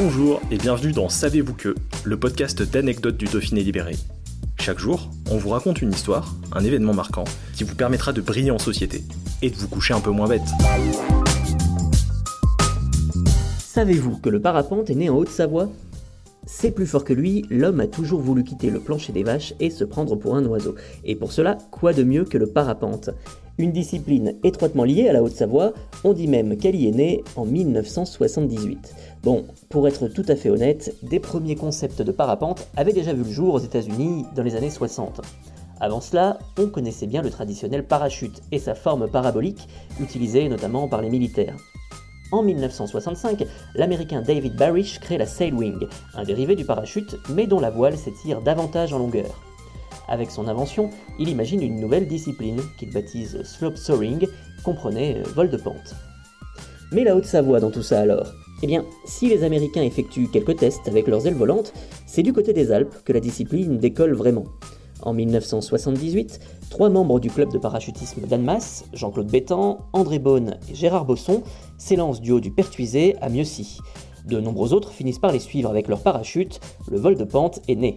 Bonjour et bienvenue dans Savez-vous que, le podcast d'anecdotes du Dauphiné libéré. Chaque jour, on vous raconte une histoire, un événement marquant, qui vous permettra de briller en société et de vous coucher un peu moins bête. Savez-vous que le parapente est né en Haute-Savoie? C'est plus fort que lui, l'homme a toujours voulu quitter le plancher des vaches et se prendre pour un oiseau. Et pour cela, quoi de mieux que le parapente? Une discipline étroitement liée à la Haute-Savoie, on dit même qu'elle y est née en 1978. Bon, pour être tout à fait honnête, des premiers concepts de parapente avaient déjà vu le jour aux États-Unis dans les années 60. Avant cela, on connaissait bien le traditionnel parachute et sa forme parabolique, utilisée notamment par les militaires. En 1965, l'américain David Barish crée la Sailwing, un dérivé du parachute, mais dont la voile s'étire davantage en longueur. Avec son invention, il imagine une nouvelle discipline qu'il baptise slope soaring, comprenait vol de pente. Mais la Haute-Savoie dans tout ça alors? Eh bien, si les Américains effectuent quelques tests avec leurs ailes volantes, c'est du côté des Alpes que la discipline décolle vraiment. En 1978, trois membres du club de parachutisme d'Annemasse, Jean-Claude Bétan, André Beaune et Gérard Bosson, s'élancent du haut du Pertuisé à Mieusy. De nombreux autres finissent par les suivre avec leur parachute, le vol de pente est né.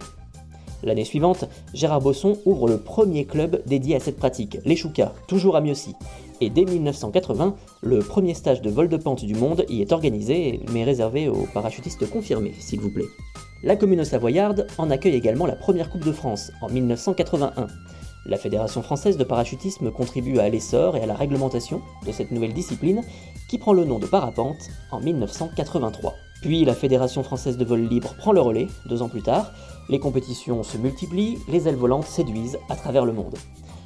L'année suivante, Gérard Bosson ouvre le premier club dédié à cette pratique, les Choucas, toujours à Mieusy. Et dès 1980, le premier stage de vol de pente du monde y est organisé, mais réservé aux parachutistes confirmés, s'il vous plaît. La commune savoyarde en accueille également la première Coupe de France en 1981. La Fédération française de parachutisme contribue à l'essor et à la réglementation de cette nouvelle discipline qui prend le nom de parapente en 1983. Puis la Fédération française de vol libre prend le relais deux ans plus tard, les compétitions se multiplient, les ailes volantes séduisent à travers le monde.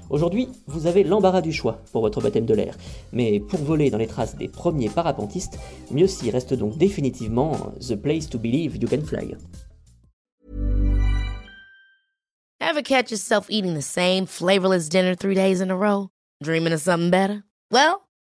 Aujourd'hui, vous avez l'embarras du choix pour votre baptême de l'air, mais pour voler dans les traces des premiers parapentistes, Mieusy reste donc définitivement the place to believe you can fly. Ever catch yourself eating the same flavorless dinner three days in a row? Dreaming of something better? Well,